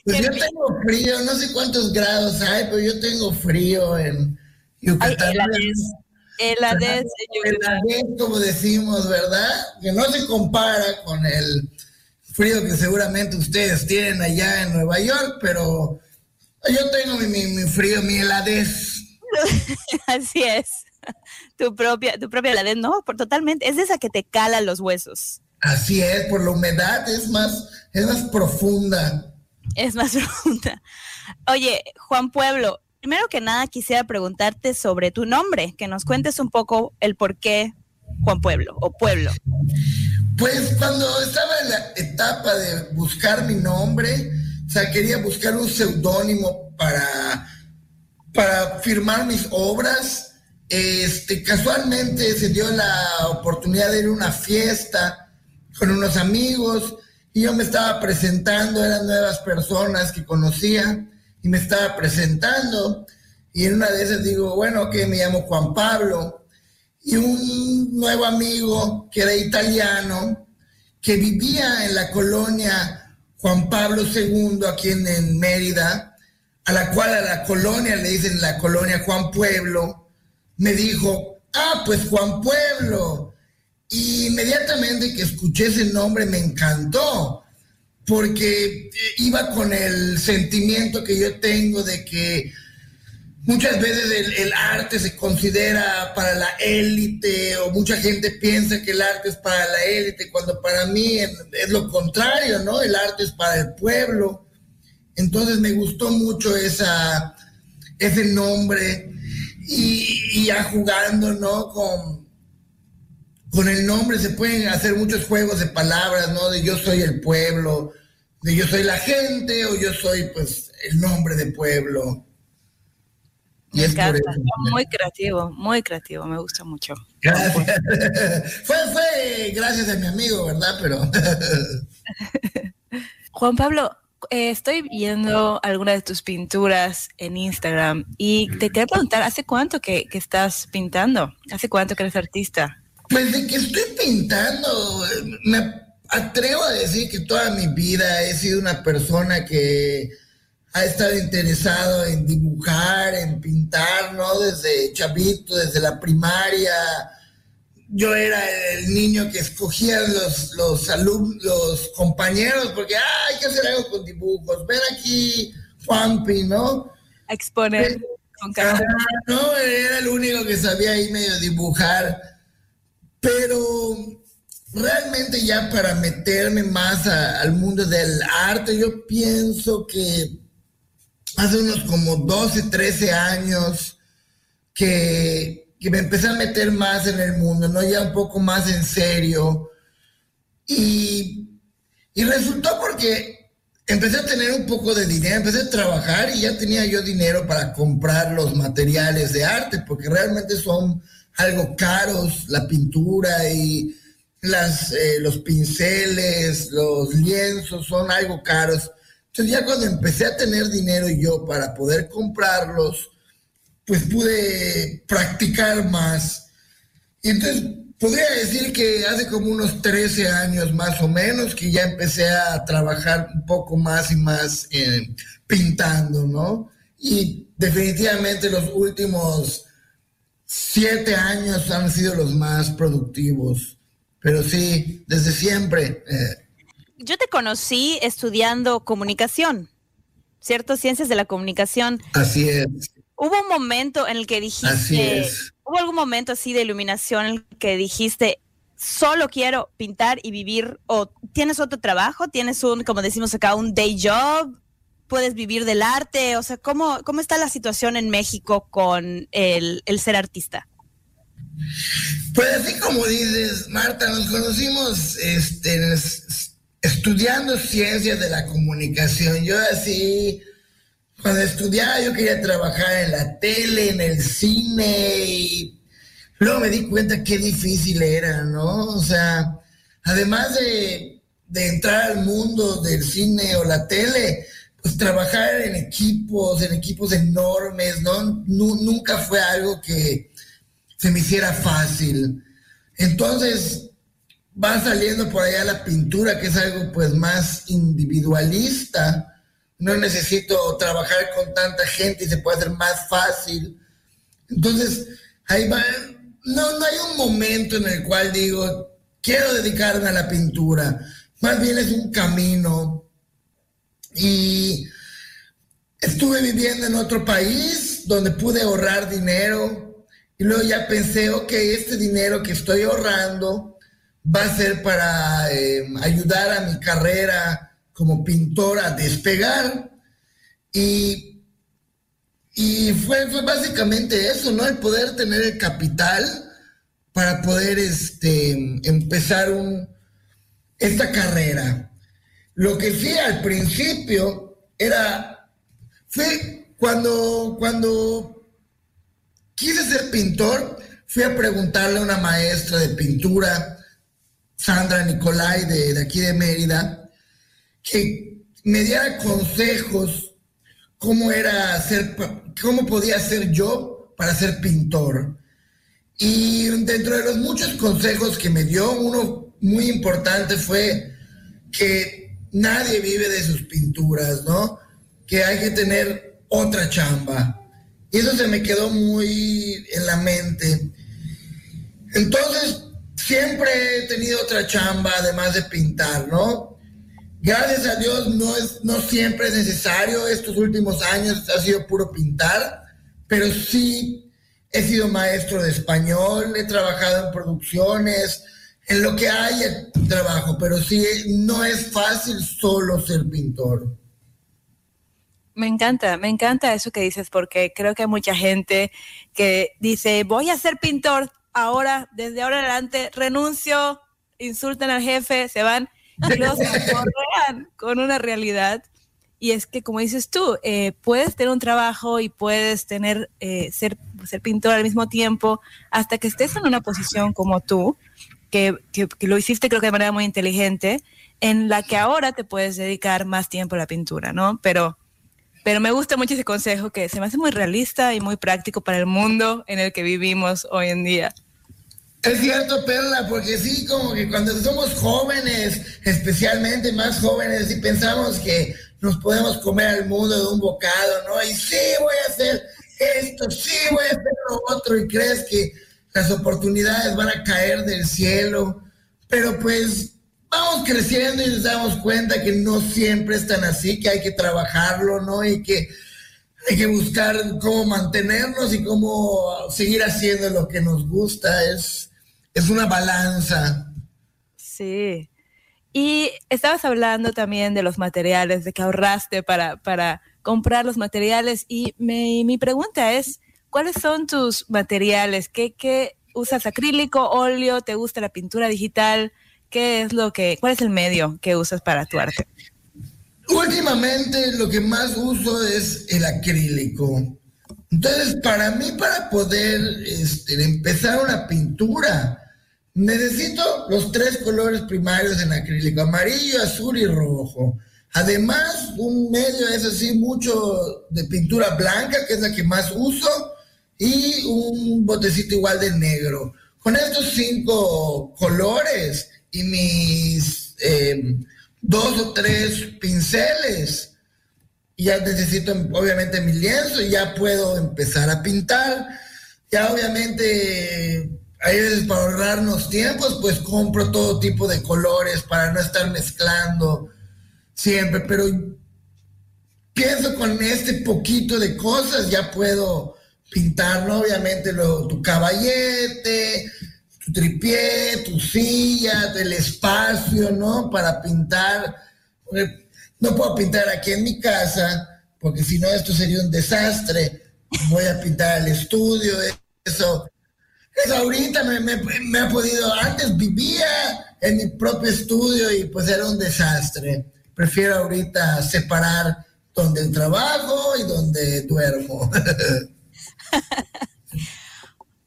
Pues yo tengo frío, no sé cuántos grados hay, pero yo tengo frío en Yucatán. Heladez, Heladez, como decimos, ¿verdad? Que no se compara con el frío que seguramente ustedes tienen allá en Nueva York, pero yo tengo mi, mi- mi frío, mi heladez. [laughs] Así es. [laughs] Tu propia, tu propia no, por totalmente. Es de esa que te cala los huesos. Así es, por la humedad es más, es más profunda. Es más [laughs] profunda. Oye, Juan Pueblo, primero que nada quisiera preguntarte sobre tu nombre, que nos cuentes un poco el por qué Juan Pueblo o Pueblo. Pues cuando estaba en la etapa de buscar mi nombre, o sea, quería buscar un seudónimo para, para firmar mis obras. Este, casualmente se dio la oportunidad de ir a una fiesta con unos amigos y yo me estaba presentando, eran nuevas personas que conocía y me estaba presentando y en una de esas digo, bueno, que me llamo Juan Pablo y un nuevo amigo que era italiano, que vivía en la colonia Juan Pablo II, aquí en, en Mérida, a la cual a la colonia le dicen la colonia Juan Pueblo, me dijo, ah, pues Juan Pueblo. Y inmediatamente que escuché ese nombre me encantó, porque iba con el sentimiento que yo tengo de que Muchas veces el, arte se considera para la élite o mucha gente piensa que el arte es para la élite, cuando para mí es lo contrario, ¿no? El arte es para el pueblo. Entonces me gustó mucho esa, ese nombre y, y ya jugando, ¿no? Con, con el nombre se pueden hacer muchos juegos de palabras, ¿no? De yo soy el pueblo, de yo soy la gente o yo soy pues el nombre de pueblo. Y Me es por encanta. eso. Muy creativo, muy creativo. Me gusta mucho. Gracias. [laughs] fue, fue gracias a mi amigo, ¿verdad? Pero [laughs] Juan Pablo, eh, estoy viendo algunas de tus pinturas en Instagram y te quería preguntar, ¿hace cuánto que, que estás pintando? ¿Hace cuánto que eres artista? Pues de que estoy pintando, me atrevo a decir que toda mi vida he sido una persona que ha estado interesado en dibujar, en pintar, ¿no? Desde chavito, desde la primaria. Yo era el niño que escogía los, los alumnos, los compañeros, porque "Ah, hay que hacer algo con dibujos. Ven aquí, Juanpi, ¿no? A exponer con cara. no, era el único que sabía ahí medio dibujar. Pero realmente ya para meterme más a- al mundo del arte, yo pienso que hace unos como 12, 13 años que, que me empecé a meter más en el mundo, ¿no? Ya un poco más en serio. Y, Y resultó porque empecé a tener un poco de dinero, empecé a trabajar y ya tenía yo dinero para comprar los materiales de arte, porque realmente son algo caros, la pintura y las, eh, los pinceles, los lienzos son algo caros. Entonces ya cuando empecé a tener dinero yo para poder comprarlos, pues pude practicar más. Y entonces podría decir que hace como unos 13 años más o menos que ya empecé a trabajar un poco más y más eh, pintando, ¿no? Y definitivamente los últimos siete años han sido los más productivos. Pero sí, desde siempre. eh, Yo te conocí estudiando comunicación, ¿cierto? Ciencias de la comunicación. así es. Hubo un momento en el que dijiste, Así es. hubo algún momento así de iluminación en el que dijiste, solo quiero pintar y vivir, o tienes otro trabajo, tienes un, como decimos acá, un day job, puedes vivir del arte, o sea, ¿cómo, cómo está la situación en México con el, el ser artista? Pues así como dices, Marta, nos conocimos este, es- estudiando ciencias de la comunicación. Yo así, cuando estudiaba yo quería trabajar en la tele, en el cine y luego me di cuenta qué difícil era, ¿no? O sea, además de, entrar al mundo del cine o la tele, pues trabajar en equipos, en equipos enormes, ¿no? Nu- nunca fue algo que se me hiciera fácil. Entonces va saliendo por allá la pintura, que es algo pues más individualista. No necesito trabajar con tanta gente y se puede hacer más fácil. Entonces, ahí va. No, no hay un momento en el cual digo, quiero dedicarme a la pintura. Más bien es un camino. Y estuve viviendo en otro país donde pude ahorrar dinero y luego ya pensé, ok, este dinero que estoy ahorrando va a ser para eh, ayudar a mi carrera como pintor a despegar. Y, y fue, fue básicamente eso, ¿no? El poder tener el capital para poder este, empezar esta carrera. Lo que sí al principio era, fue cuando, cuando quise ser pintor, fui a preguntarle a una maestra de pintura, Sandra Nicolai, de, de aquí de Mérida, que me diera consejos cómo era ser, cómo podía ser yo para ser pintor. Y dentro de los muchos consejos que me dio, uno muy importante fue que nadie vive de sus pinturas, ¿no? Que hay que tener otra chamba. Y eso se me quedó muy en la mente. Entonces, siempre he tenido otra chamba además de pintar, ¿no? Gracias a Dios no, es, no siempre es necesario. Estos últimos años ha sido puro pintar, pero sí he sido maestro de español, he trabajado en producciones, en lo que haya trabajo, pero sí no es fácil solo ser pintor. Me encanta, me encanta eso que dices porque creo que hay mucha gente que dice, voy a ser pintor ahora, desde ahora en adelante, renuncio, insultan al jefe, se van correan con una realidad. Y es que, como dices tú, eh, puedes tener un trabajo y puedes tener, eh, ser, ser pintor al mismo tiempo hasta que estés en una posición como tú, que, que, que lo hiciste creo que de manera muy inteligente, en la que ahora te puedes dedicar más tiempo a la pintura, ¿no? Pero pero me gusta mucho ese consejo que se me hace muy realista y muy práctico para el mundo en el que vivimos hoy en día. Es cierto, Perla, porque sí, como que cuando somos jóvenes, especialmente más jóvenes, y pensamos que nos podemos comer al mundo de un bocado, ¿no? Y sí, voy a hacer esto, sí, voy a hacer lo otro, y crees que las oportunidades van a caer del cielo, pero pues vamos creciendo y nos damos cuenta que no siempre es tan así, que hay que trabajarlo, ¿no? Y que hay que buscar cómo mantenernos y cómo seguir haciendo lo que nos gusta. Es, es una balanza. Sí. Y estabas hablando también de los materiales, de que ahorraste para, para comprar los materiales. Y me- mi pregunta es, ¿cuáles son tus materiales? ¿Qué, qué usas? ¿Acrílico, óleo? ¿Te gusta la pintura digital? ¿qué es lo que, cuál es el medio que usas para tu arte? Últimamente lo que más uso es el acrílico. Entonces, para mí, para poder este, empezar una pintura, necesito los tres colores primarios en acrílico, amarillo, azul y rojo. Además, un medio es así mucho de pintura blanca, que es la que más uso, y un botecito igual de negro. Con estos cinco colores y mis eh, dos o tres pinceles, ya necesito obviamente mi lienzo y ya puedo empezar a pintar. Ya obviamente, hay veces para ahorrarnos tiempos, pues compro todo tipo de colores para no estar mezclando siempre, pero pienso con este poquito de cosas ya puedo pintar, ¿no? Obviamente lo, tu caballete, tu tripié, tu silla, el espacio, ¿no? Para pintar. No puedo pintar aquí en mi casa, porque si no esto sería un desastre. Voy a pintar el estudio, eso. Eso ahorita me ha podido, antes vivía en mi propio estudio y pues era un desastre. Prefiero ahorita separar donde trabajo y donde duermo. [laughs]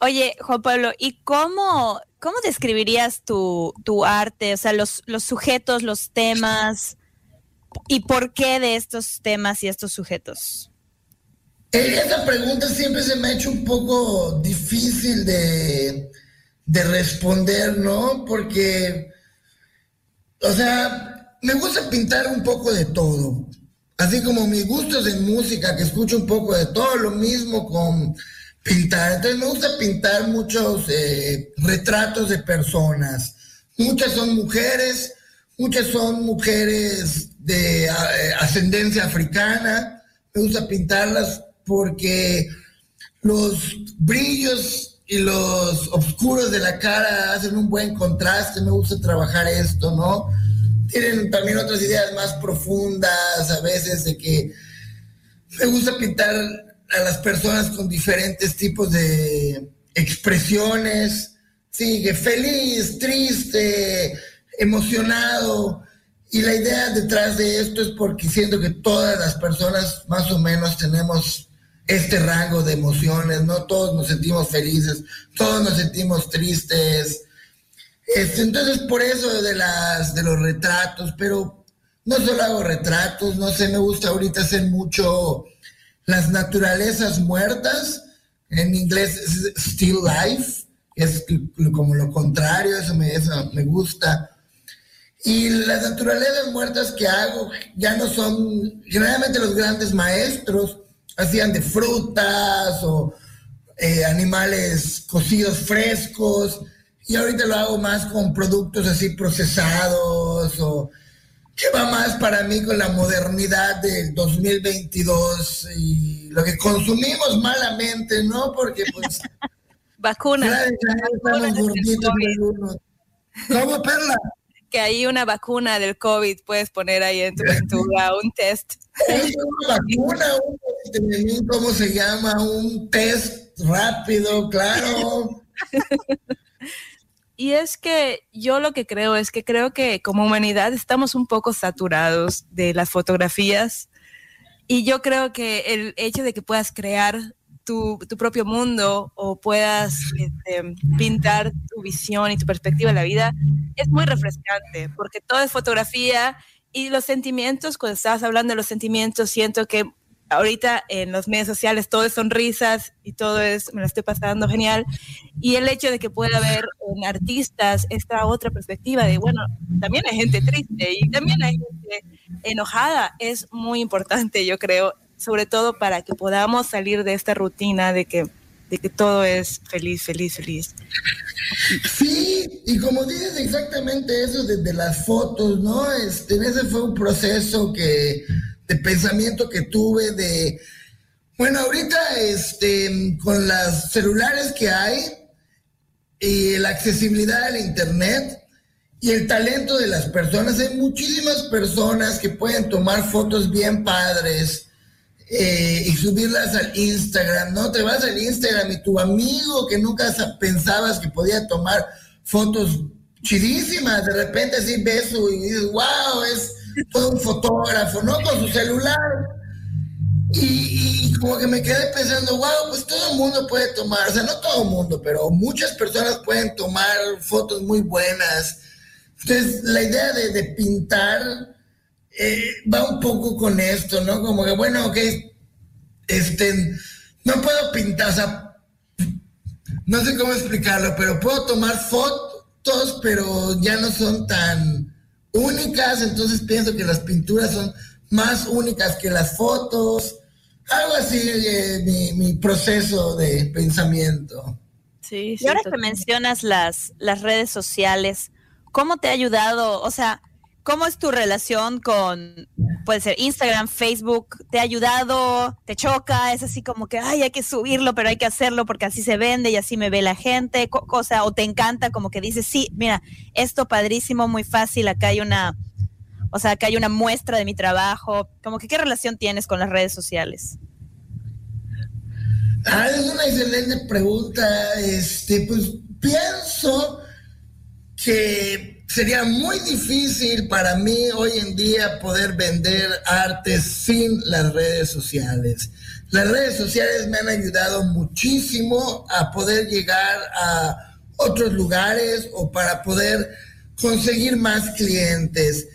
Oye, Juan Pablo, ¿y cómo, cómo describirías tu, tu arte? O sea, los, los sujetos, los temas, ¿y por qué de estos temas y estos sujetos? Eh, Esa pregunta siempre se me ha hecho un poco difícil de, de responder, ¿no? Porque, o sea, me gusta pintar un poco de todo. Así como mis gustos en música, que escucho un poco de todo, lo mismo con pintar. Entonces me gusta pintar muchos eh, retratos de personas. Muchas son mujeres, muchas son mujeres de eh, ascendencia africana. Me gusta pintarlas porque los brillos y los oscuros de la cara hacen un buen contraste. Me gusta trabajar esto, ¿no? Tienen también otras ideas más profundas, a veces de que me gusta pintar a las personas con diferentes tipos de expresiones, sí, feliz, triste, emocionado. Y la idea detrás de esto es porque siento que todas las personas más o menos tenemos este rango de emociones, ¿no? Todos nos sentimos felices, todos nos sentimos tristes. Este, entonces, por eso de, las, de los retratos, pero no solo hago retratos, no sé, me gusta ahorita hacer mucho las naturalezas muertas, en inglés es still life, es como lo contrario, eso me, eso me gusta. Y las naturalezas muertas que hago ya no son, generalmente los grandes maestros hacían de frutas o eh, animales cocidos frescos, y ahorita lo hago más con productos así procesados o que va más para mí con la modernidad del 2022 y lo que consumimos malamente, ¿no? Porque pues... Vacunas. ya- ya estamos gorditos algunos. ¿Cómo, Perla? Que hay una vacuna del COVID, puedes poner ahí en tu pintura [laughs] un test. Es una vacuna, un, ¿cómo se llama? Un test rápido, claro. [laughs] Y es que yo lo que creo es que creo que como humanidad estamos un poco saturados de las fotografías y yo creo que el hecho de que puedas crear tu, tu propio mundo o puedas este, pintar tu visión y tu perspectiva de la vida es muy refrescante porque todo es fotografía y los sentimientos, cuando estabas hablando de los sentimientos, siento que ahorita en los medios sociales todo es sonrisas y todo es, me lo estoy pasando genial. Y el hecho de que pueda haber en artistas esta otra perspectiva de, bueno, también hay gente triste y también hay gente enojada, es muy importante, yo creo, sobre todo para que podamos salir de esta rutina de que, de que todo es feliz, feliz, feliz. Sí, y como dices exactamente eso desde las fotos, ¿no? Este, ese fue un proceso que de pensamiento que tuve de, bueno, ahorita este, con las celulares que hay y la accesibilidad al internet y el talento de las personas, hay muchísimas personas que pueden tomar fotos bien padres eh, y subirlas al Instagram, ¿no? Te vas al Instagram y tu amigo que nunca sa- pensabas que podía tomar fotos chidísimas. De repente así ves y dices, wow, es todo un fotógrafo, ¿no? Con su celular. Y, como que me quedé pensando, wow, pues todo el mundo puede tomar, o sea, no todo el mundo, pero muchas personas pueden tomar fotos muy buenas. Entonces, la idea de, de pintar eh, va un poco con esto, ¿no? Como que, bueno, ok, este, no puedo pintar, o sea, no sé cómo explicarlo, pero puedo tomar fotos, pero ya no son tan únicas, entonces pienso que las pinturas son más únicas que las fotos, algo así, eh, mi, mi proceso de pensamiento. Sí, Y ahora que mencionas las, las redes sociales, ¿cómo te ha ayudado? O sea, ¿cómo es tu relación con, puede ser Instagram, Facebook? ¿Te ha ayudado? ¿Te choca? Es así como que, ay, hay que subirlo, pero hay que hacerlo porque así se vende y así me ve la gente. O sea, o te encanta como que dices, sí, mira, esto padrísimo, muy fácil, acá hay una, o sea, acá hay una muestra de mi trabajo. Como que, ¿qué relación tienes con las redes sociales? Ah, es una excelente pregunta. Este, pues pienso que sería muy difícil para mí hoy en día poder vender arte sin las redes sociales. Las redes sociales me han ayudado muchísimo a poder llegar a otros lugares o para poder conseguir más clientes.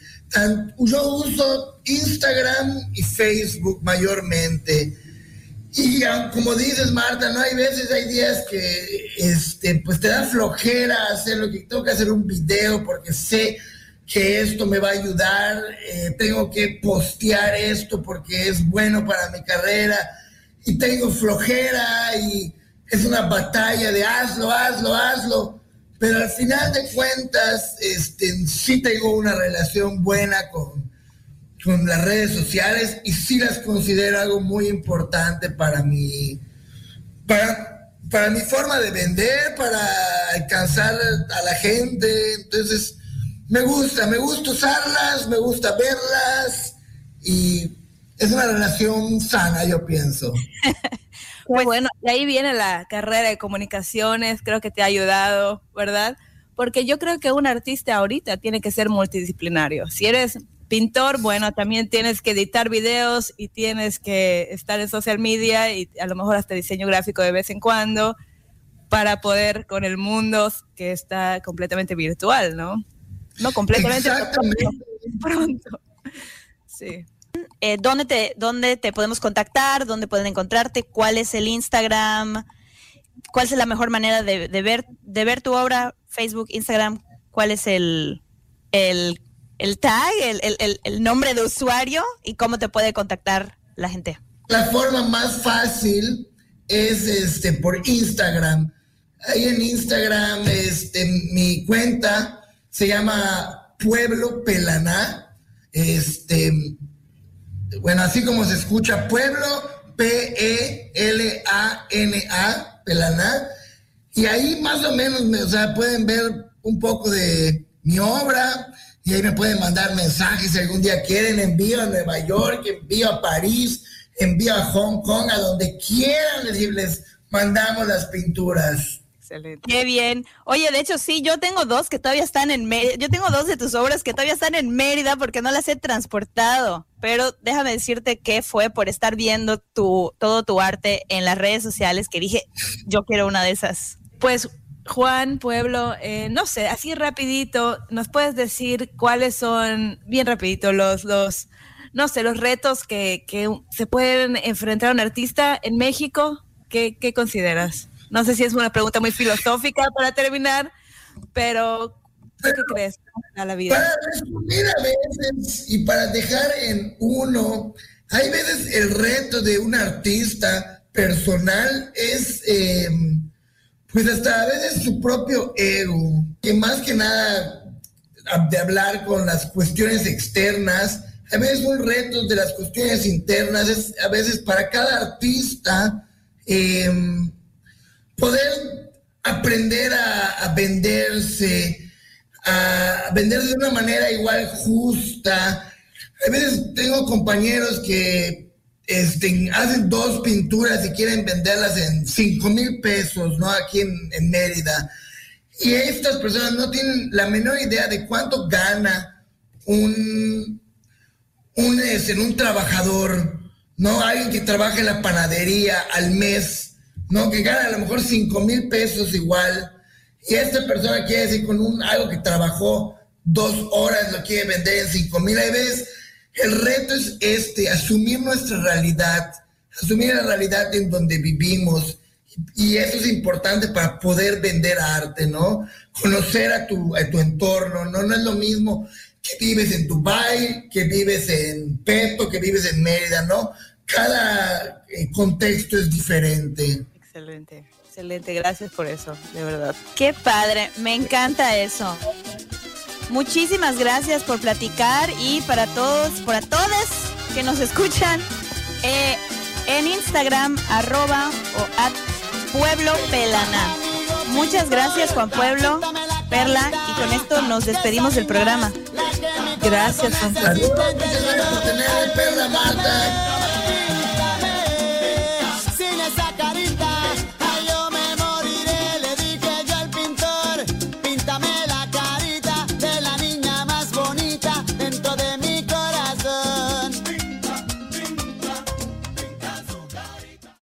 Yo uso Instagram y Facebook mayormente. Y como dices, Marta, no hay veces, hay días que este, pues te da flojera hacer lo que tengo que hacer un video porque sé que esto me va a ayudar, eh, tengo que postear esto porque es bueno para mi carrera y tengo flojera y es una batalla de hazlo, hazlo, hazlo. Pero al final de cuentas, este, sí tengo una relación buena con, con las redes sociales y sí las considero algo muy importante para mi, para, para mi forma de vender, para alcanzar a la gente. Entonces, me gusta, me gusta usarlas, me gusta verlas y es una relación sana, yo pienso. [laughs] Pues bueno, y ahí viene la carrera de comunicaciones, creo que te ha ayudado, ¿verdad? Porque yo creo que un artista ahorita tiene que ser multidisciplinario. Si eres pintor, bueno, también tienes que editar videos y tienes que estar en social media y a lo mejor hasta diseño gráfico de vez en cuando para poder con el mundo que está completamente virtual, ¿no? No completamente, pronto. Sí. eh, ¿dónde, te, ¿dónde te podemos contactar? ¿Dónde pueden encontrarte? ¿Cuál es el Instagram? ¿Cuál es la mejor manera de, de ver, de ver tu obra? Facebook, Instagram. ¿Cuál es el, el, el tag, el, el- el- nombre de usuario y cómo te puede contactar la gente? La forma más fácil es este por Instagram. Ahí en Instagram, este, mi cuenta se llama Pueblo Pelaná. Este, bueno, así como se escucha, Pueblo P-E-L-A-N-A, Pelaná. Y ahí más o menos, me, o sea, pueden ver un poco de mi obra y ahí me pueden mandar mensajes si algún día quieren. Envío a Nueva York, envío a París, envío a Hong Kong, a donde quieran les, les mandamos las pinturas. Excelente. Qué bien. Oye, de hecho, sí, yo tengo dos que todavía están en Mérida. Yo tengo dos de tus obras que todavía están en Mérida porque no las he transportado. Pero déjame decirte que fue por estar viendo tu, todo tu arte en las redes sociales que dije, yo quiero una de esas. Pues Juan Pueblo, eh, no sé, así rapidito, ¿nos puedes decir cuáles son, bien rapidito, los, los no sé, los retos que, que se pueden enfrentar a un artista en México? ¿Qué, qué consideras? No sé si es una pregunta muy filosófica para terminar, pero ¿tú ¿qué crees a la vida? Para resumir a veces y para dejar en uno, hay veces el reto de un artista personal es, eh, pues hasta a veces su propio ego, que más que nada de hablar con las cuestiones externas, a veces un reto de las cuestiones internas, es a veces para cada artista eh, poder aprender a, a venderse, a venderse de una manera igual justa. A veces tengo compañeros que este, hacen dos pinturas y quieren venderlas en cinco mil pesos, ¿no? Aquí en, en Mérida. Y estas personas no tienen la menor idea de cuánto gana un, un, este, un trabajador, ¿no? Alguien que trabaja en la panadería al mes, ¿no? Que gana a lo mejor 5 mil pesos igual. Y esta persona quiere decir con un, algo que trabajó dos horas, lo quiere vender en 5 mil. Hay veces, el reto es este, asumir nuestra realidad, asumir la realidad en donde vivimos. Y eso es importante para poder vender arte, ¿no? Conocer a tu, a tu entorno, ¿no? No es lo mismo que vives en Dubai, que vives en Peto, que vives en Mérida, ¿no? Cada eh, contexto es diferente. Excelente, excelente. Gracias por eso, de verdad. Qué padre, me encanta eso. Muchísimas gracias por platicar y para todos, para todas que nos escuchan eh, en Instagram, arroba o at Pueblo Pelana. Muchas gracias Juan Pueblo, Perla, y con esto nos despedimos del programa. Gracias, Juan Pueblo. Saludos, muchas gracias por tenerme, Perla Marta.